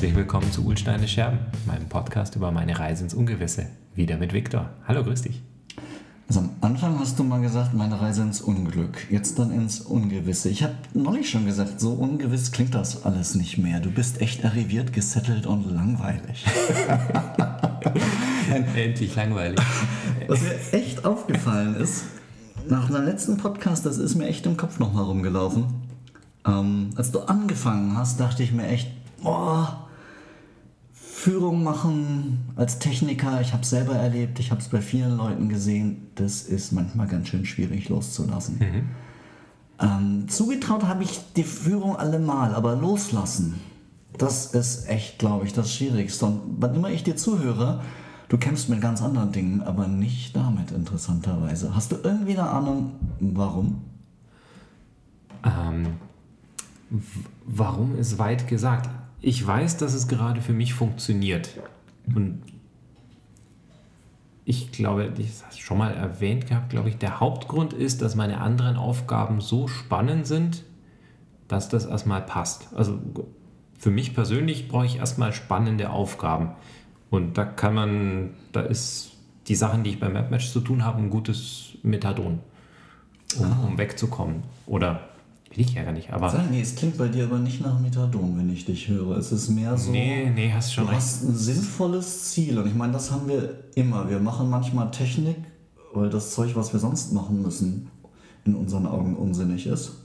Herzlich willkommen zu Ulsteine Scherben, meinem Podcast über meine Reise ins Ungewisse. Wieder mit Viktor. Hallo, grüß dich. Also am Anfang hast du mal gesagt, meine Reise ins Unglück, jetzt dann ins Ungewisse. Ich habe neulich schon gesagt, so ungewiss klingt das alles nicht mehr. Du bist echt arriviert, gesettelt und langweilig. Endlich langweilig. Was mir echt aufgefallen ist, nach dem letzten Podcast, das ist mir echt im Kopf noch mal rumgelaufen. Ähm, als du angefangen hast, dachte ich mir echt, boah, Führung machen als Techniker, ich habe es selber erlebt, ich habe es bei vielen Leuten gesehen, das ist manchmal ganz schön schwierig loszulassen. Mhm. Ähm, zugetraut habe ich die Führung allemal, aber loslassen, das ist echt, glaube ich, das Schwierigste. Und wann immer ich dir zuhöre, du kämpfst mit ganz anderen Dingen, aber nicht damit, interessanterweise. Hast du irgendwie eine Ahnung, warum? Ähm, warum ist weit gesagt? Ich weiß, dass es gerade für mich funktioniert. Und ich glaube, ich habe es schon mal erwähnt gehabt, glaube ich, der Hauptgrund ist, dass meine anderen Aufgaben so spannend sind, dass das erstmal passt. Also für mich persönlich brauche ich erstmal spannende Aufgaben. Und da kann man, da ist die Sachen, die ich beim MapMatch zu tun habe, ein gutes Methadon, um, ah. um wegzukommen. Oder Will ich ja gar nicht, aber. Sag, nee, es klingt bei dir aber nicht nach Methadon, wenn ich dich höre. Es ist mehr so. Nee, nee, hast schon du recht. hast ein sinnvolles Ziel. Und ich meine, das haben wir immer. Wir machen manchmal Technik, weil das Zeug, was wir sonst machen müssen, in unseren Augen unsinnig ist.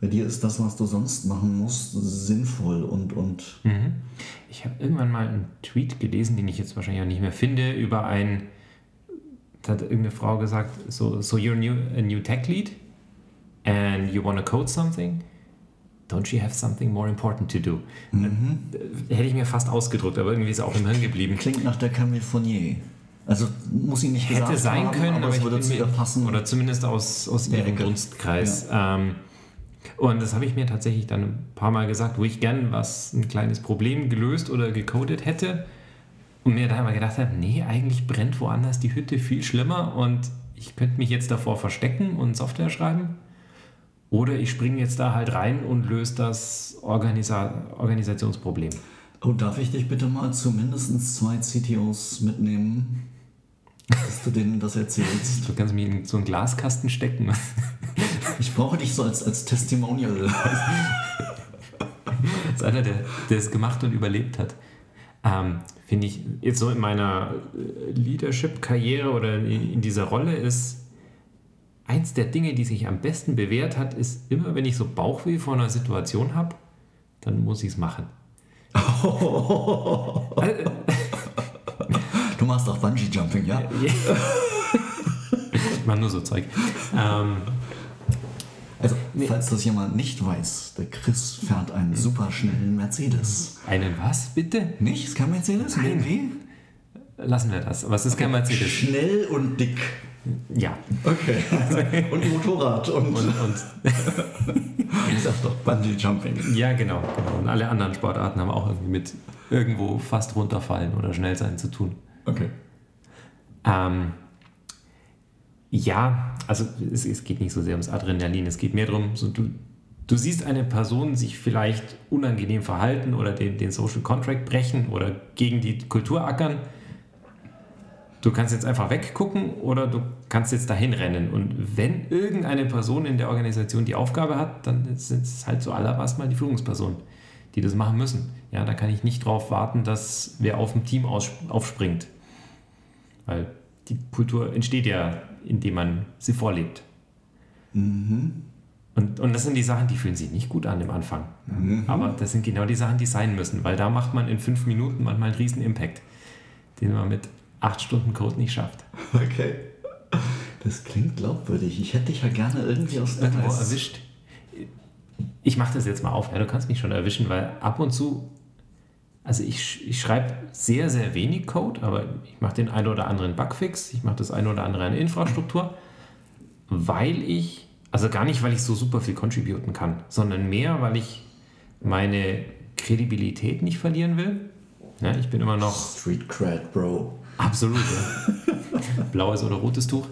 Bei dir ist das, was du sonst machen musst, sinnvoll und. und mhm. Ich habe irgendwann mal einen Tweet gelesen, den ich jetzt wahrscheinlich auch nicht mehr finde, über ein. Da hat irgendeine Frau gesagt, so, so you're new, a new tech lead and you want to code something, don't you have something more important to do? Mhm. Hätte ich mir fast ausgedrückt, aber irgendwie ist es auch im Hirn geblieben. Klingt nach der Camille Fournier. Also muss ich nicht Hätte gesagt sein haben, können, aber, aber es würde zu ihr passen. Oder zumindest aus, aus ihrem Dunstkreis. Ja. Ähm, und das habe ich mir tatsächlich dann ein paar Mal gesagt, wo ich gern was, ein kleines Problem gelöst oder gecodet hätte. Und mir dann aber gedacht habe, nee, eigentlich brennt woanders die Hütte viel schlimmer und ich könnte mich jetzt davor verstecken und Software schreiben. Oder ich springe jetzt da halt rein und löse das Organisa Organisationsproblem. Oh, darf ich dich bitte mal zu mindestens zwei CTOs mitnehmen, dass du denen das erzählst? Du kannst mich in so einen Glaskasten stecken. ich brauche dich so als, als Testimonial. das ist einer, der, der es gemacht und überlebt hat. Ähm, Finde ich, jetzt so in meiner Leadership-Karriere oder in, in dieser Rolle ist eins der Dinge, die sich am besten bewährt hat, ist immer, wenn ich so Bauchweh vor einer Situation habe, dann muss ich es machen. du machst auch Bungee Jumping, ja? ich mache nur so Zeug. Ähm, also, nee. falls das jemand nicht weiß, der Chris fährt einen super schnellen Mercedes. Einen was, bitte? Nicht? Ist kein Mercedes? Nein. BMW? Lassen wir das. Was ist okay. kein Mercedes? Schnell und dick. Ja. Okay. und Motorrad und. und, und ich sag doch Bungee Jumping. Ja, genau, genau. Und alle anderen Sportarten haben auch irgendwie mit irgendwo fast runterfallen oder schnell sein zu tun. Okay. Ähm, ja, also es, es, geht nicht so sehr ums Adrenalin, es geht mehr darum, so du, du siehst eine Person sich vielleicht unangenehm verhalten oder den, den Social Contract brechen oder gegen die Kultur ackern Du kannst jetzt einfach weggucken oder du kannst jetzt dahin rennen. Und wenn irgendeine Person in der Organisation die Aufgabe hat, dann sind es halt zuallererst mal die Führungspersonen, die das machen müssen. Ja, da kann ich nicht darauf warten, dass wer auf dem Team aufspringt. Weil die Kultur entsteht ja, indem man sie vorlebt. Mhm. Und, und das sind die Sachen, die fühlen sich nicht gut an im Anfang. Mhm. Aber das sind genau die Sachen, die sein müssen, weil da macht man in fünf Minuten manchmal einen riesen Impact, den man mit acht Stunden Code nicht schafft. Okay. Das klingt glaubwürdig. Ich hätte dich ja gerne irgendwie aus irgendwo erwischt. Ich mache das jetzt mal auf. Ja, du kannst mich schon erwischen, weil ab und zu, also ich, ich schreibe sehr, sehr wenig Code, aber ich mache den einen oder anderen Bugfix, ich mache das eine oder andere an Infrastruktur, weil ich, also gar nicht, weil ich so super viel contributen kann, sondern mehr, weil ich meine Kredibilität nicht verlieren will. Ja, ich bin immer noch. Street Cred, Bro. Absolut, ja. Blaues oder rotes Tuch.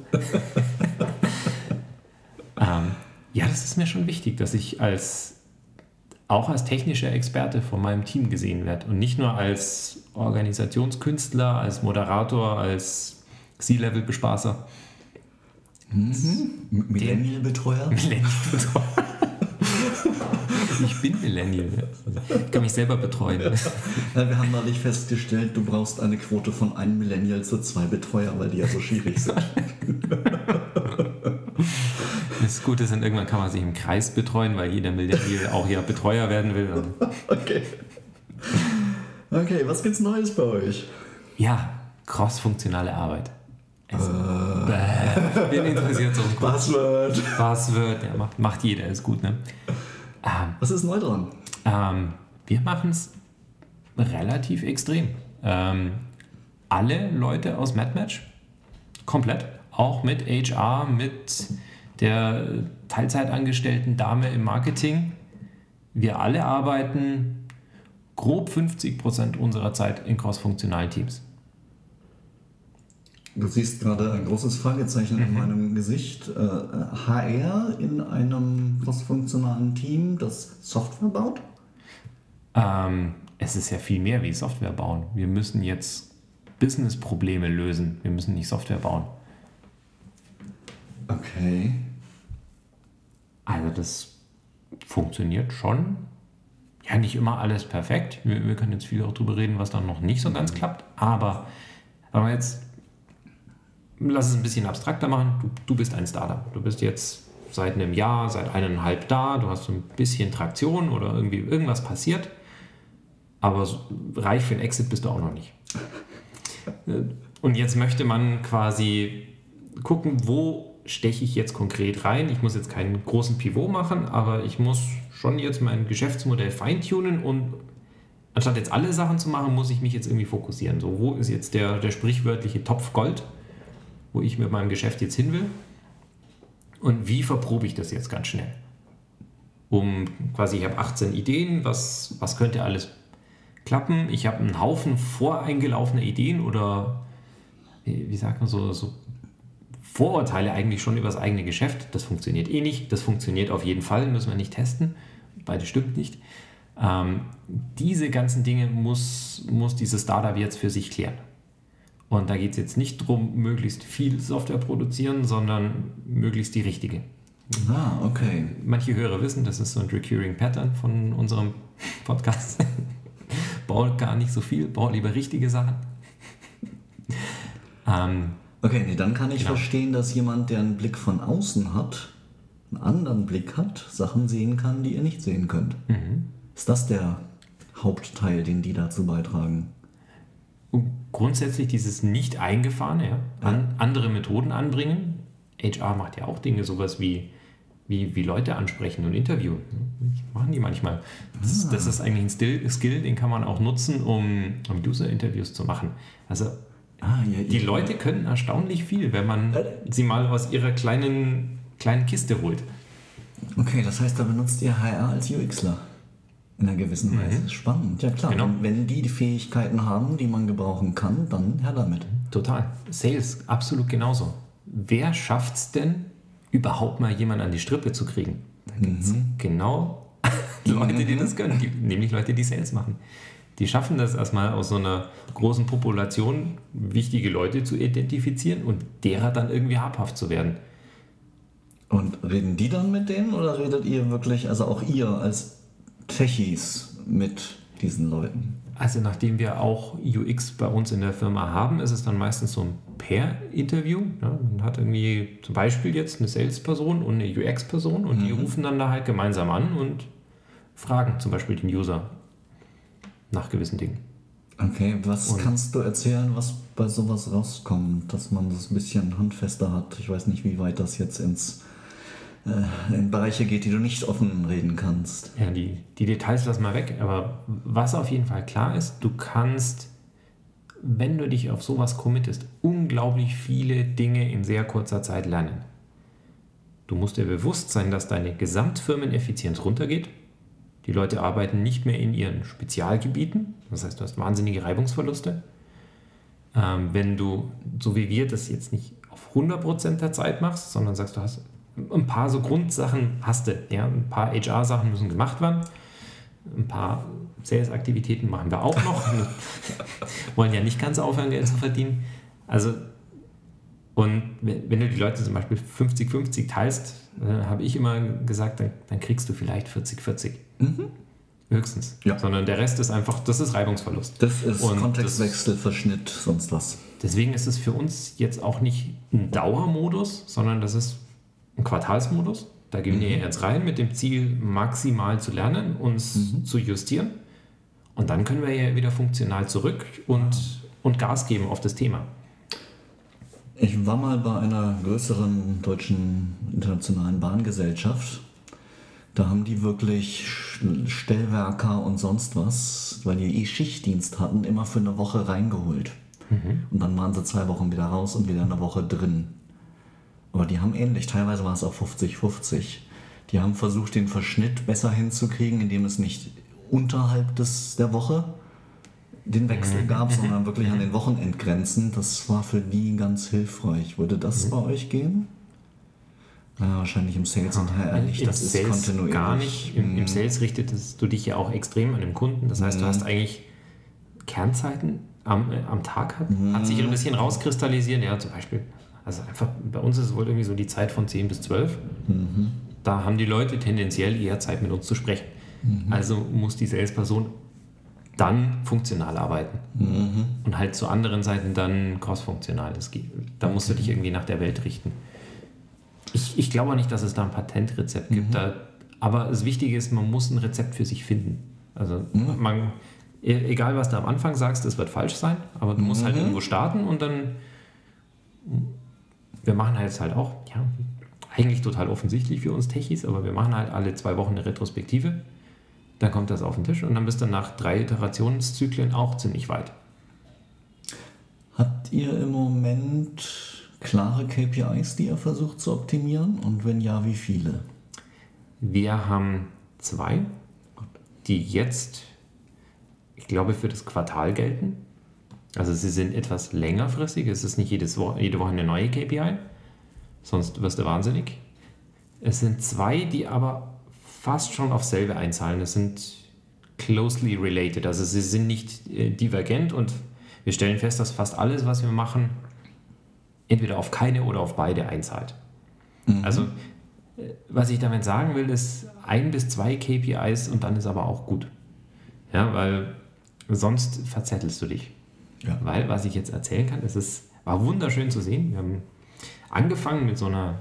ähm, ja, das ist mir schon wichtig, dass ich als auch als technischer Experte von meinem Team gesehen werde und nicht nur als Organisationskünstler, als Moderator, als C-Level-Bespaßer. Mhm. Millennial-Betreuer? Millennial-Betreuer. Ich bin Millennial. Ich kann mich selber betreuen. Ja, wir haben neulich festgestellt, du brauchst eine Quote von einem Millennial zu zwei Betreuer, weil die ja so schwierig sind. Das Gute ist, irgendwann kann man sich im Kreis betreuen, weil jeder Millennial auch ja Betreuer werden will. Okay. Okay, was gibt's Neues bei euch? Ja, crossfunktionale Arbeit. Also, äh. Wen interessiert so ein Passwort. Passwort, ja, macht, macht jeder, ist gut, ne? Ähm, Was ist neu dran? Ähm, wir machen es relativ extrem. Ähm, alle Leute aus MadMatch, komplett, auch mit HR, mit der Teilzeitangestellten Dame im Marketing. Wir alle arbeiten grob 50 Prozent unserer Zeit in crossfunktionalen Teams. Du siehst gerade ein großes Fragezeichen mhm. in meinem Gesicht. Äh, HR in einem crossfunktionalen Team, das Software baut? Ähm, es ist ja viel mehr wie Software bauen. Wir müssen jetzt Business-Probleme lösen. Wir müssen nicht Software bauen. Okay. Also das funktioniert schon. Ja, nicht immer alles perfekt. Wir, wir können jetzt viel darüber reden, was dann noch nicht so ganz klappt. Aber wenn wir jetzt lass es ein bisschen abstrakter machen. Du, du bist ein Startup. Du bist jetzt seit einem Jahr, seit eineinhalb da, du hast so ein bisschen Traktion oder irgendwie irgendwas passiert, aber reich für ein Exit bist du auch noch nicht. Und jetzt möchte man quasi gucken, wo steche ich jetzt konkret rein. Ich muss jetzt keinen großen Pivot machen, aber ich muss schon jetzt mein Geschäftsmodell feintunen und anstatt jetzt alle Sachen zu machen, muss ich mich jetzt irgendwie fokussieren. So, wo ist jetzt der, der sprichwörtliche Topf Gold? Wo ich mit meinem Geschäft jetzt hin will und wie verprobe ich das jetzt ganz schnell. Um quasi, ich habe 18 Ideen, was, was könnte alles klappen. Ich habe einen Haufen voreingelaufener Ideen oder wie, sagt man so, so Vorurteile eigentlich schon über das eigene Geschäft. Das funktioniert eh nicht. Das funktioniert auf jeden Fall, müssen wir nicht testen. Beides stimmt nicht. Ähm, diese ganzen Dinge muss, muss dieses Startup jetzt für sich klären. Und da geht es jetzt nicht darum, möglichst viel Software produzieren, sondern möglichst die richtige. Ah, okay. Manche Hörer wissen, das ist so ein Recurring Pattern von unserem Podcast. bau gar nicht so viel, bau lieber richtige Sachen. ähm, okay, nee, dann kann ich genau. verstehen, dass jemand, der einen Blick von außen hat, einen anderen Blick hat, Sachen sehen kann, die ihr nicht sehen könnt. Mhm. Ist das der Hauptteil, den die dazu beitragen? Grundsätzlich dieses nicht eingefahrene, ja, an, andere Methoden anbringen. HR macht ja auch Dinge, sowas wie, wie, wie Leute ansprechen und interviewen. machen die manchmal. Das, ist, das ist eigentlich ein Skill, Skill, den kann man auch nutzen, um, um User-Interviews zu machen. Also ah, ja, die Leute können erstaunlich viel, wenn man äh. sie mal aus ihrer kleinen, kleinen Kiste holt. Okay, das heißt, da benutzt ihr HR als UXler. In einer gewissen Weise. Mhm. Spannend, ja klar. Genau. Wenn die die Fähigkeiten haben, die man gebrauchen kann, dann her damit. Total. Sales, absolut genauso. Wer schafft es denn, überhaupt mal jemanden an die Strippe zu kriegen? Da gibt es mhm. genau Leute, die das können, die, nämlich Leute, die Sales machen. Die schaffen das erstmal aus so einer großen Population wichtige Leute zu identifizieren und derer dann irgendwie habhaft zu werden. Und reden die dann mit denen oder redet ihr wirklich, also auch ihr als Techies mit diesen Leuten? Also nachdem wir auch UX bei uns in der Firma haben, ist es dann meistens so ein Pair-Interview. Ja, man hat irgendwie zum Beispiel jetzt eine Sales-Person und eine UX-Person und mhm. die rufen dann da halt gemeinsam an und fragen zum Beispiel den User nach gewissen Dingen. Okay, was und kannst du erzählen, was bei sowas rauskommt, dass man das ein bisschen handfester hat? Ich weiß nicht, wie weit das jetzt ins in Bereiche geht, die du nicht offen reden kannst. Ja, die, die Details lassen wir weg. Aber was auf jeden Fall klar ist, du kannst, wenn du dich auf sowas committest, unglaublich viele Dinge in sehr kurzer Zeit lernen. Du musst dir bewusst sein, dass deine Gesamtfirmeneffizienz runtergeht. Die Leute arbeiten nicht mehr in ihren Spezialgebieten. Das heißt, du hast wahnsinnige Reibungsverluste. Ähm, wenn du, so wie wir, das jetzt nicht auf 100% der Zeit machst, sondern sagst, du hast ein paar so Grundsachen hast du. Ja? Ein paar HR-Sachen müssen gemacht werden. Ein paar Sales-Aktivitäten machen wir auch noch. wollen ja nicht ganz aufhören, Geld zu verdienen. Also, und wenn du die Leute zum Beispiel 50-50 teilst, äh, habe ich immer gesagt, dann, dann, kriegst du vielleicht 40-40. Mhm. Höchstens. Ja. Sondern der Rest ist einfach, das ist Reibungsverlust. Das ist und Kontextwechsel, das, Verschnitt, sonst was. Deswegen ist es für uns jetzt auch nicht ein Dauermodus, sondern das ist ein Quartalsmodus. Da gehen mhm. wir jetzt rein mit dem Ziel, maximal zu lernen, uns mhm. zu justieren. Und dann können wir ja wieder funktional zurück und, und Gas geben auf das Thema. Ich war mal bei einer größeren deutschen internationalen Bahngesellschaft. Da haben die wirklich Stellwerker und sonst was, weil die eh Schichtdienst hatten, immer für eine Woche reingeholt. Mhm. Und dann waren sie zwei Wochen wieder raus und wieder eine Woche drin. Aber die haben ähnlich, teilweise war es auch 50-50. Die haben versucht, den Verschnitt besser hinzukriegen, indem es nicht unterhalb des, der Woche den Wechsel mhm. gab, sondern wirklich an den Wochenendgrenzen. Das war für die ganz hilfreich. Würde das mhm. bei euch gehen? Ja, wahrscheinlich im Sales und HR nicht. Das ist Sales kontinuierlich. Gar nicht. Im, Im, mhm. Sales richtest du dich ja auch extrem an den Kunden. Das heißt, du hast eigentlich Kernzeiten am, äh, am Tag. Hat, hat sich ein bisschen rauskristallisiert. Ja, zum Beispiel, also einfach bei uns ist es wohl irgendwie so die Zeit von 10 bis 12. Mhm. Da haben die Leute tendenziell eher Zeit mit uns zu sprechen. Mhm. Also muss die Salesperson dann funktional arbeiten. Mhm. Und halt zu anderen Seiten dann crossfunktional. Das geht, da musst du dich irgendwie nach der Welt richten. Ich, ich glaube nicht, dass es da ein Patentrezept mhm. gibt. Da, aber das Wichtige ist, man muss ein Rezept für sich finden. Also mhm. man, e, egal was du am Anfang sagst, es wird falsch sein, aber du musst halt mhm. irgendwo starten und dann wir machen halt jetzt halt auch, ja, eigentlich total offensichtlich für uns Techis, aber wir machen halt alle zwei Wochen eine Retrospektive dann kommt das auf den Tisch und dann bist du nach drei Iterationszyklen auch ziemlich weit. Habt ihr im Moment klare KPIs, die ihr versucht zu optimieren? Und wenn ja, wie viele? Wir haben zwei, die jetzt, ich glaube, für das Quartal gelten. Also sie sind etwas längerfristig. Es ist nicht jedes Wo jede Woche eine neue KPI, sonst wirst du wahnsinnig. Es sind zwei, die aber fast schon auf selbe einzahlen. Das sind closely related. Also sie sind nicht äh, divergent und wir stellen fest, dass fast alles, was wir machen, entweder auf keine oder auf beide einzahlt. Mhm. Also äh, was ich damit sagen will, ist ein bis zwei KPIs und dann ist aber auch gut. Ja, weil sonst verzettelst du dich. Ja. Weil, was ich jetzt erzählen kann, es ist, war wunderschön zu sehen. Wir haben angefangen mit so einer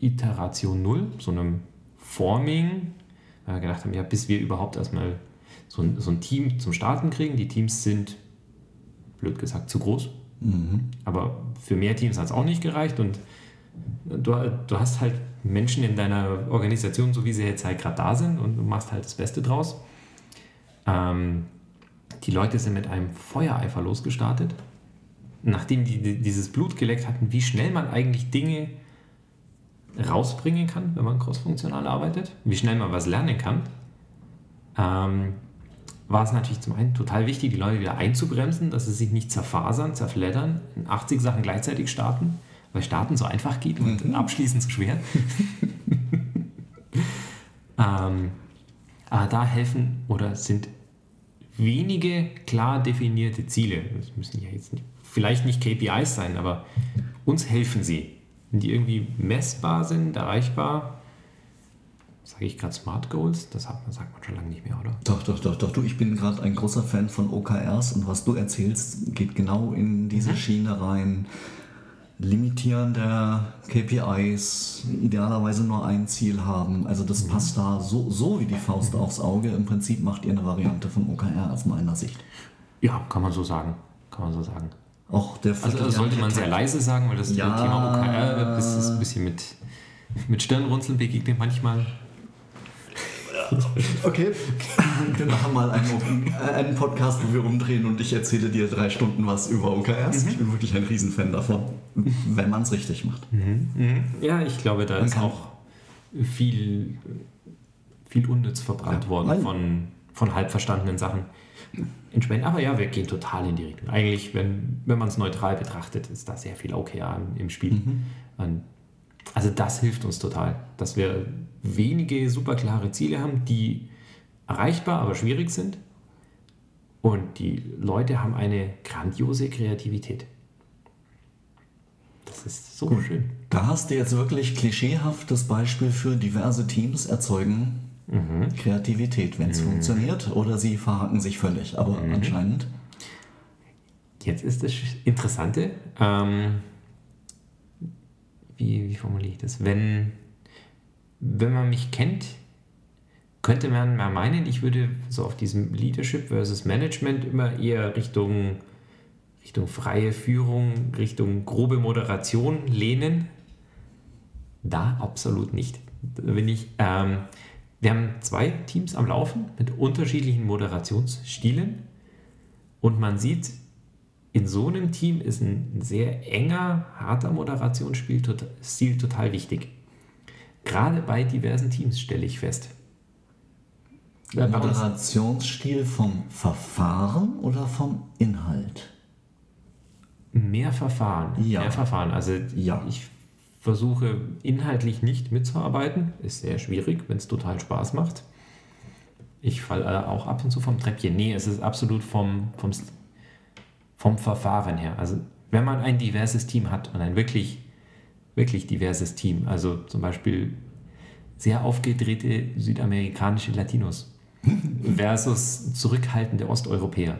Iteration 0, so einem Forming, weil wir gedacht haben, ja, bis wir überhaupt erstmal so ein, so ein Team zum Starten kriegen. Die Teams sind, blöd gesagt, zu groß. Mhm. Aber für mehr Teams hat es auch nicht gereicht und du, du hast halt Menschen in deiner Organisation, so wie sie jetzt halt gerade da sind und du machst halt das Beste draus. Ähm, die Leute sind mit einem Feuereifer losgestartet, nachdem die, die dieses Blut geleckt hatten, wie schnell man eigentlich Dinge rausbringen kann, wenn man crossfunktional arbeitet, wie schnell man was lernen kann, ähm, war es natürlich zum einen total wichtig, die Leute wieder einzubremsen, dass sie sich nicht zerfasern, zerfleddern, in 80 Sachen gleichzeitig starten, weil Starten so einfach geht und mhm. Abschließen so schwer. ähm, aber da helfen oder sind wenige klar definierte Ziele. Das müssen ja jetzt nicht, vielleicht nicht KPIs sein, aber uns helfen sie die irgendwie messbar sind, erreichbar. Sage ich gerade Smart Goals? Das sagt man, sagt man schon lange nicht mehr, oder? Doch, doch, doch, doch. Du, ich bin gerade ein großer Fan von OKRs und was du erzählst, geht genau in diese mhm. Schiene rein. Limitieren der KPIs, idealerweise nur ein Ziel haben. Also das mhm. passt da so, so wie die Faust aufs Auge. Im Prinzip macht ihr eine Variante von OKR aus meiner Sicht. Ja, kann man so sagen. Kann man so sagen. Auch der also das sollte man sehr leise sagen, weil das ja, Thema OKR das ist ein bisschen mit, mit Stirnrunzeln begegnet manchmal. Okay, wir machen mal einen, einen, Podcast, wo wir umdrehen und ich erzähle dir drei Stunden was über OKRs. Mhm. Ich bin wirklich ein Riesenfan davon, wenn man es richtig macht. Mhm. Mhm. Ja, ich glaube, da man ist auch viel, viel unnütz verbrannt ja, worden von, von halb verstandenen Sachen entsprechend. Aber ja, wir gehen total in die Richtung. Eigentlich, wenn, wenn man es neutral betrachtet, ist da sehr viel OKR im Spiel. Mhm. Also das hilft uns total, dass wir wenige super klare Ziele haben, die erreichbar, aber schwierig sind. Und die Leute haben eine grandiose Kreativität. Das ist so Gut. schön. Da hast du jetzt wirklich klischeehaftes Beispiel für diverse Teams erzeugen Kreativität, wenn es funktioniert, oder sie verhaken sich völlig. Aber anscheinend. Jetzt ist das Interessante, ähm, wie, wie formuliere ich das? Wenn, wenn man mich kennt, könnte man mal meinen, ich würde so auf diesem Leadership versus Management immer eher Richtung, Richtung freie Führung, Richtung grobe Moderation lehnen. Da absolut nicht. Bin ich, ähm, wir haben zwei Teams am Laufen mit unterschiedlichen Moderationsstilen und man sieht, in so einem Team ist ein sehr enger, harter Moderationsstil tot- Stil total wichtig. Gerade bei diversen Teams stelle ich fest. Moderationsstil vom Verfahren oder vom Inhalt? Mehr Verfahren. Ja. Mehr Verfahren. Also Ja. ich versuche inhaltlich nicht mitzuarbeiten. Ist sehr schwierig, wenn es total Spaß macht. Ich falle auch ab und zu vom Treppchen. Nee, es ist absolut vom, vom, vom Verfahren her. Also wenn man ein diverses Team hat und ein wirklich, wirklich diverses Team, also zum Beispiel sehr aufgedrehte südamerikanische Latinos versus zurückhaltende Osteuropäer.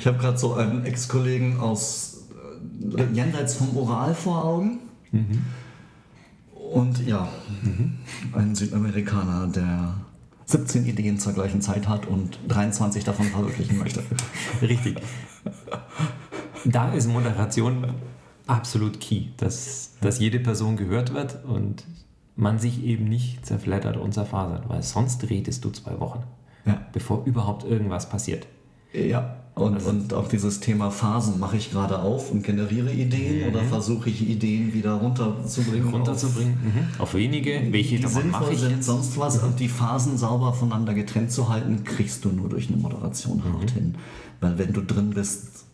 Ich habe gerade so einen Ex-Kollegen aus äh, jenseits vom Ural vor Augen. Und ja, ein Südamerikaner, der 17 Ideen zur gleichen Zeit hat und 23 davon verwirklichen möchte. Richtig. Da ist Moderation absolut key, dass, dass jede Person gehört wird und man sich eben nicht zerfleddert und zerfasert, weil sonst redest du zwei Wochen, Ja. bevor überhaupt irgendwas passiert. Ja, und, und auch dieses Thema Phasen mache ich gerade auf und generiere Ideen oder versuche ich Ideen wieder runterzubringen. Runterzubringen, mhm. auf wenige, welche die sinnvoll sind, jetzt? sonst was. Und die Phasen sauber voneinander getrennt zu halten, kriegst du nur durch eine Moderation Mhm. hart hin. Weil wenn du drin bist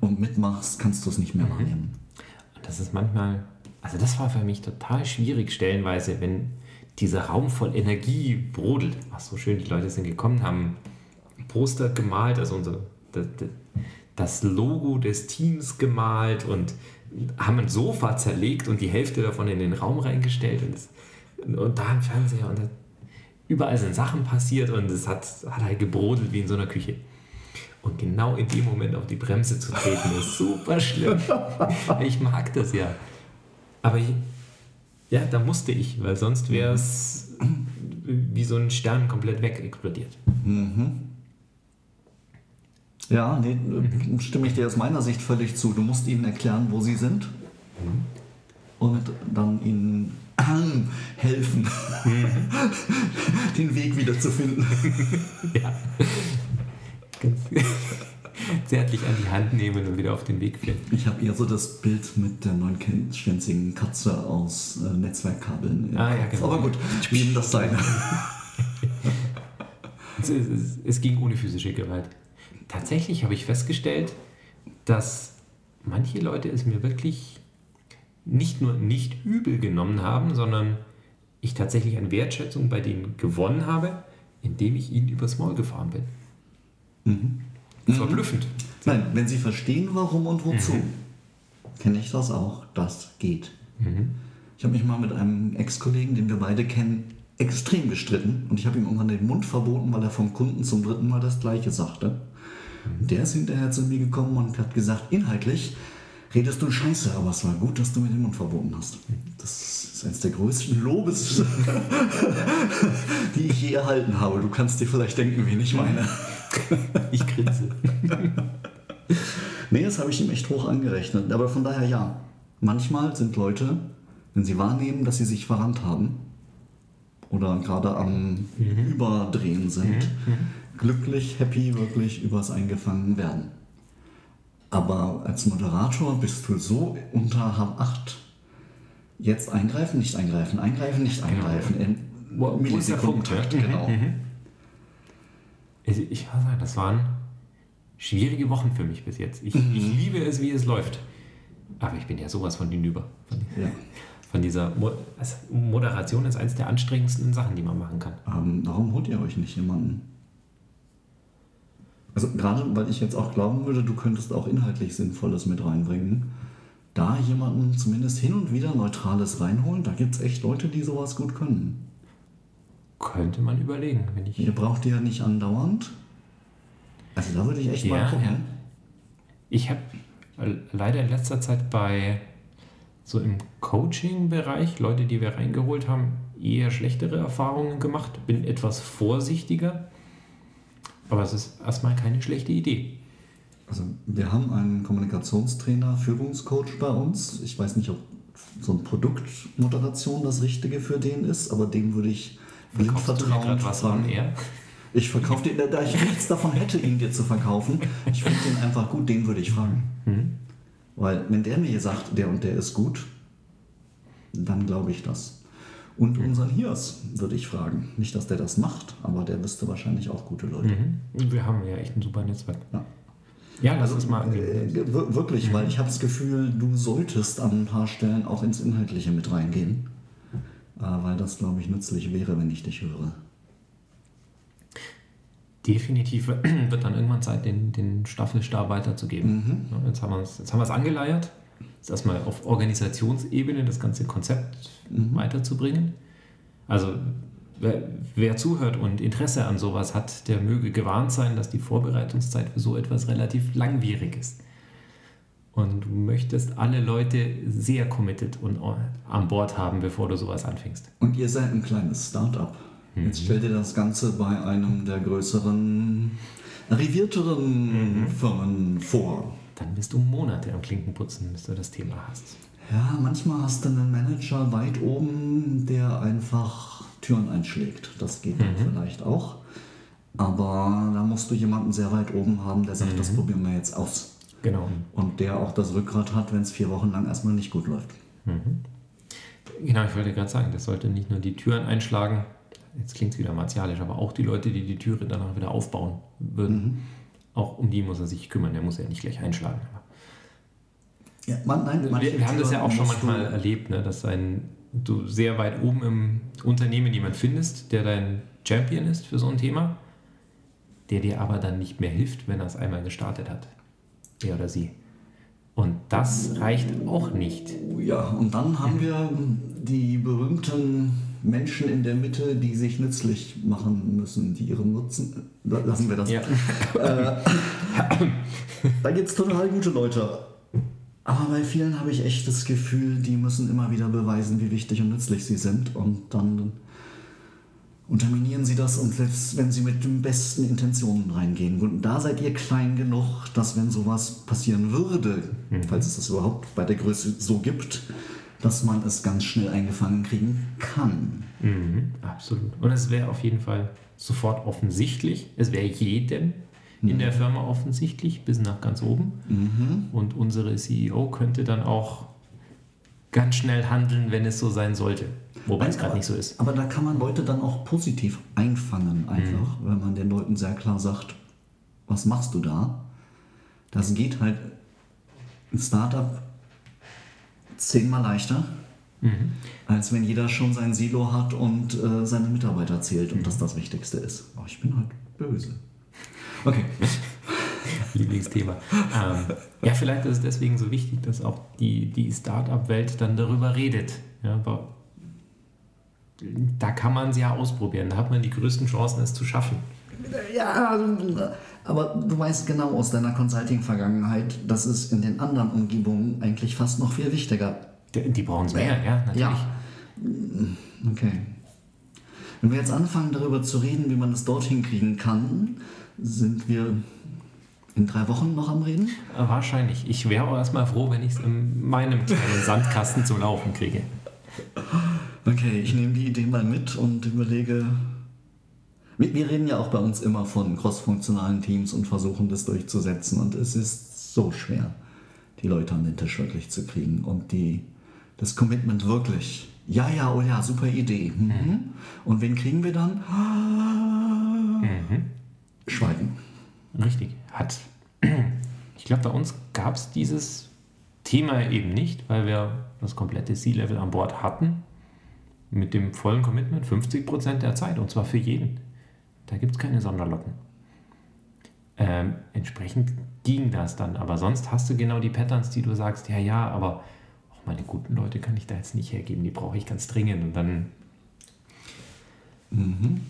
und mitmachst, kannst du es nicht mehr Mhm. wahrnehmen. Und das ist manchmal, also das war für mich total schwierig stellenweise, wenn dieser Raum voll Energie brodelt. Ach so schön, die Leute sind gekommen, haben Poster gemalt, also unser, das, Logo des Teams gemalt und haben ein Sofa zerlegt und die Hälfte davon in den Raum reingestellt und, das, und da ein Fernseher und das, überall sind Sachen passiert und es hat, hat halt gebrodelt wie in so einer Küche. Und genau in dem Moment auf die Bremse zu treten, ist super schlimm. Ich mag das ja. Aber ich, ja, da musste ich, weil sonst wäre es wie so ein Stern komplett wegexplodiert. Ja, nee, äh, stimme ich dir aus meiner Sicht völlig zu. Du musst ihnen erklären, wo sie sind und dann ihnen helfen, den Weg wieder zu finden. Ja. Ganz zärtlich an die Hand nehmen und wieder auf den Weg führen. Ich habe eher so das Bild mit der neunschwänzigen Katze aus äh, Netzwerkkabeln. Ah, ja, genau. Aber gut, jedem das seine. Es, es, es ging ohne physische Gewalt. Tatsächlich habe ich festgestellt, dass manche Leute es mir wirklich nicht nur nicht übel genommen haben, sondern ich tatsächlich an Wertschätzung bei denen gewonnen habe, indem ich ihnen übers Maul gefahren bin. Verblüffend. Nein, wenn sie verstehen, warum und wozu, Mhm. kenne ich das auch. Das geht. Ich habe mich mal mit einem Ex-Kollegen, den wir beide kennen, extrem gestritten und ich habe ihm irgendwann den Mund verboten, weil er vom Kunden zum dritten Mal das Gleiche sagte. Der ist hinterher zu mir gekommen und hat gesagt, inhaltlich redest du Scheiße, aber es war gut, dass du mir den Mund verboten hast. Das ist eines der größten Lobes, die ich je erhalten habe. Du kannst dir vielleicht denken, wen ich meine. Ich grinse. Nee, das habe ich ihm echt hoch angerechnet. Aber von daher ja. Manchmal sind Leute, wenn sie wahrnehmen, dass sie sich verrannt haben oder gerade am Überdrehen sind, glücklich, happy, wirklich übers Eingefangen werden. Aber als Moderator bist du so unter Hab 8. Jetzt eingreifen, nicht eingreifen, eingreifen, nicht eingreifen. Wo- wo ist der Punkt, Millisekundentakt, ja? genau. Also ich muss sagen, das waren schwierige Wochen für mich bis jetzt. Ich, ich liebe es, wie es läuft. Aber ich bin ja sowas von hinüber. Ja. von dieser Mo also Moderation ist eines der anstrengendsten Sachen, die man machen kann. Ähm, warum holt ihr euch nicht jemanden? Also gerade weil ich jetzt auch glauben würde, du könntest auch inhaltlich Sinnvolles mit reinbringen. Da jemanden zumindest hin und wieder Neutrales reinholen, da gibt es echt Leute, die sowas gut können. Könnte man überlegen, wenn ich. Ihr braucht die ja nicht andauernd. Also da würde ich echt mal Ja, gucken. ja. Ich habe leider in letzter Zeit bei so im Coaching-Bereich, Leute, die wir reingeholt haben, eher schlechtere Erfahrungen gemacht. Bin etwas vorsichtiger. Aber es ist erstmal keine schlechte Idee. Also wir haben einen Kommunikationstrainer, Führungscoach bei uns. Ich weiß nicht, ob so ein Produktmoderation das Richtige für den ist, aber dem würde ich blind vertrauen. was an er? Ich verkaufe den, da ich nichts davon hätte, ihn dir zu verkaufen. Ich finde den einfach gut, den würde ich fragen. Mhm. Weil wenn der mir sagt, der und der ist gut, dann glaube ich das. Und Mhm. unseren Hirs würde ich fragen. Nicht, dass der das macht, aber der wüsste wahrscheinlich auch gute Leute. Mhm. Wir haben ja echt ein super Netzwerk. Ja. Ja, lass es mal angehen. Äh, wir- wirklich, weil ich habe das Gefühl, du solltest an ein paar Stellen auch ins Inhaltliche mit reingehen. Äh, weil das, glaube ich, nützlich wäre, wenn ich dich höre. Definitiv wird dann irgendwann Zeit, den, den Staffelstab weiterzugeben. Es jetzt haben wir es angeleiert. Erstmal auf Organisationsebene das ganze Konzept weiterzubringen. Also wer, wer zuhört und Interesse an sowas hat, der möge gewarnt sein, dass die Vorbereitungszeit für so etwas relativ langwierig ist. Und du möchtest alle Leute sehr committed und an Bord haben, bevor du sowas anfängst. Und ihr seid ein kleines Start-up. Jetzt stell dir das Ganze bei einem der größeren, arrivierteren Firmen vor. Dann bist du Monate am Klinkenputzen, bis du das Thema hast. Ja, manchmal hast du einen Manager weit oben, der einfach Türen einschlägt. Das geht dann vielleicht auch. Aber da musst du jemanden sehr weit oben haben, der sagt, das probieren wir jetzt aus. Genau. Und der auch das Rückgrat hat, wenn es vier Wochen lang erstmal nicht gut läuft. Genau, ich wollte gerade sagen, das sollte nicht nur die Türen einschlagen, jetzt klingt es wieder martialisch, aber auch die Leute, die die Türe danach wieder aufbauen würden. Auch um die muss er sich kümmern, der muss ja nicht gleich einschlagen. Ja, man, nein, Wir, wir haben das ja auch schon musst du- manchmal erlebt, ne, dass ein, du sehr weit oben im Unternehmen jemand findest, der dein Champion ist für so ein Thema, der dir aber dann nicht mehr hilft, wenn er es einmal gestartet hat. Er oder sie. Und das reicht auch nicht. Ja, und dann haben wir die berühmten Menschen in der Mitte, die sich nützlich machen müssen, die ihren Nutzen. Lassen wir das. Ja. Da gibt es total gute Leute. Aber bei vielen habe ich echt das Gefühl, die müssen immer wieder beweisen, wie wichtig und nützlich sie sind. Und dann unterminieren sie das und selbst wenn sie mit den besten Intentionen reingehen. Und da seid ihr klein genug, dass wenn sowas passieren würde, falls es das überhaupt bei der Größe so gibt, dass man es ganz schnell eingefangen kriegen kann. Mhm, absolut. Und es wäre auf jeden Fall sofort offensichtlich. Es wäre jedem in der Firma offensichtlich, bis nach ganz oben. Und unsere CEO könnte dann auch ganz schnell handeln, wenn es so sein sollte. Wobei es gerade nicht so ist. Aber da kann man Leute dann auch positiv einfangen, einfach, wenn man den Leuten sehr klar sagt, was machst du da? Das geht halt ein Startup zehnmal leichter, als wenn jeder schon sein Silo hat und äh, seine Mitarbeiter zählt und das das Wichtigste ist. Oh, ich bin halt böse. Okay. Lieblingsthema. ähm, ja, vielleicht ist es deswegen so wichtig, dass auch die, die Start-up-Welt dann darüber redet. Ja, aber da kann man es ja ausprobieren. Da hat man die größten Chancen, es zu schaffen. Ja, aber du weißt genau aus deiner Consulting-Vergangenheit, das ist in den anderen Umgebungen eigentlich fast noch viel wichtiger. Die, die brauchen es mehr, ja, natürlich. Ja. Okay. Wenn wir jetzt anfangen, darüber zu reden, wie man es dorthin kriegen kann, sind wir in drei Wochen noch am Reden? Wahrscheinlich. Ich wäre auch erstmal froh, wenn ich es in meinem kleinen Sandkasten zum Laufen kriege. Okay, ich nehme die Idee mal mit und überlege. Wir, reden ja auch bei uns immer von crossfunktionalen Teams und versuchen das durchzusetzen. Und es ist so schwer, die Leute an den Tisch wirklich zu kriegen und die, das Commitment wirklich. Ja, ja, oh ja, super Idee. Mhm. Und wen kriegen wir dann? Schweigen. Richtig. Hat. Ich glaube, bei uns gab es dieses Thema eben nicht, weil wir das komplette C-Level an Bord hatten. Mit dem vollen Commitment 50% der Zeit und zwar für jeden. Da gibt es keine Sonderlocken. Ähm, entsprechend ging das dann. Aber sonst hast du genau die Patterns, die du sagst, ja, ja, aber auch meine guten Leute kann ich da jetzt nicht hergeben, die brauche ich ganz dringend. Und dann mhm.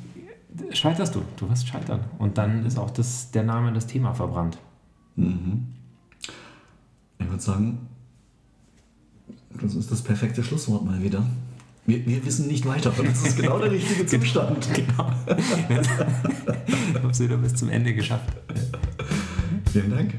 scheiterst du, du wirst scheitern. Und dann ist auch das, der Name, das Thema verbrannt. Mhm. Ich würde sagen, das ist das perfekte Schlusswort mal wieder. Wir, wir wissen nicht weiter, aber das ist genau der richtige genau. Zustand. genau. Ich habe es wieder bis zum Ende geschafft. Vielen Dank.